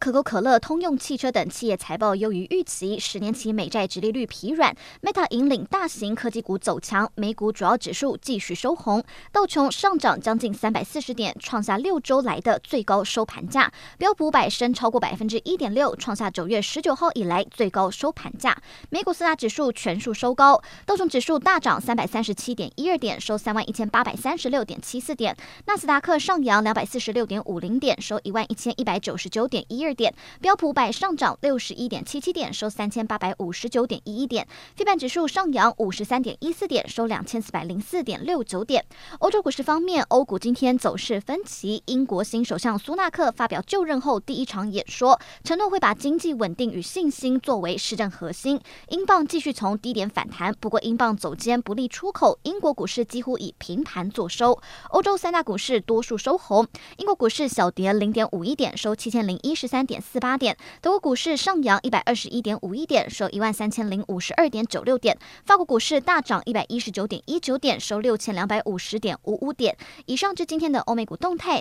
可口可乐、通用汽车等企业财报优于预期，十年期美债殖利率疲软。Meta 引领大型科技股走强，美股主要指数继续收红，道琼上涨将近三百四十点，创下六周来的最高收盘价。标普百升超过百分之一点六，创下九月十九号以来最高收盘价。美股四大指数全数收高，道琼指数大涨三百三十七点一二点，收三万一千八百三十六点七四点；纳斯达克上扬两百四十六点五零点，收一万一千一百九十九点一二。点标普百上涨六十一点七七点，收三千八百五十九点一一点。非半指数上扬五十三点一四点，收两千四百零四点六九点。欧洲股市方面，欧股今天走势分歧。英国新首相苏纳克发表就任后第一场演说，承诺会把经济稳定与信心作为施政核心。英镑继续从低点反弹，不过英镑走坚不利出口。英国股市几乎以平盘作收。欧洲三大股市多数收红，英国股市小跌零点五一点，收七千零一十三。三点四八点，德国股市上扬一百二十一点五一点，收一万三千零五十二点九六点。法国股市大涨一百一十九点一九点，收六千两百五十点五五点。以上就今天的欧美股动态。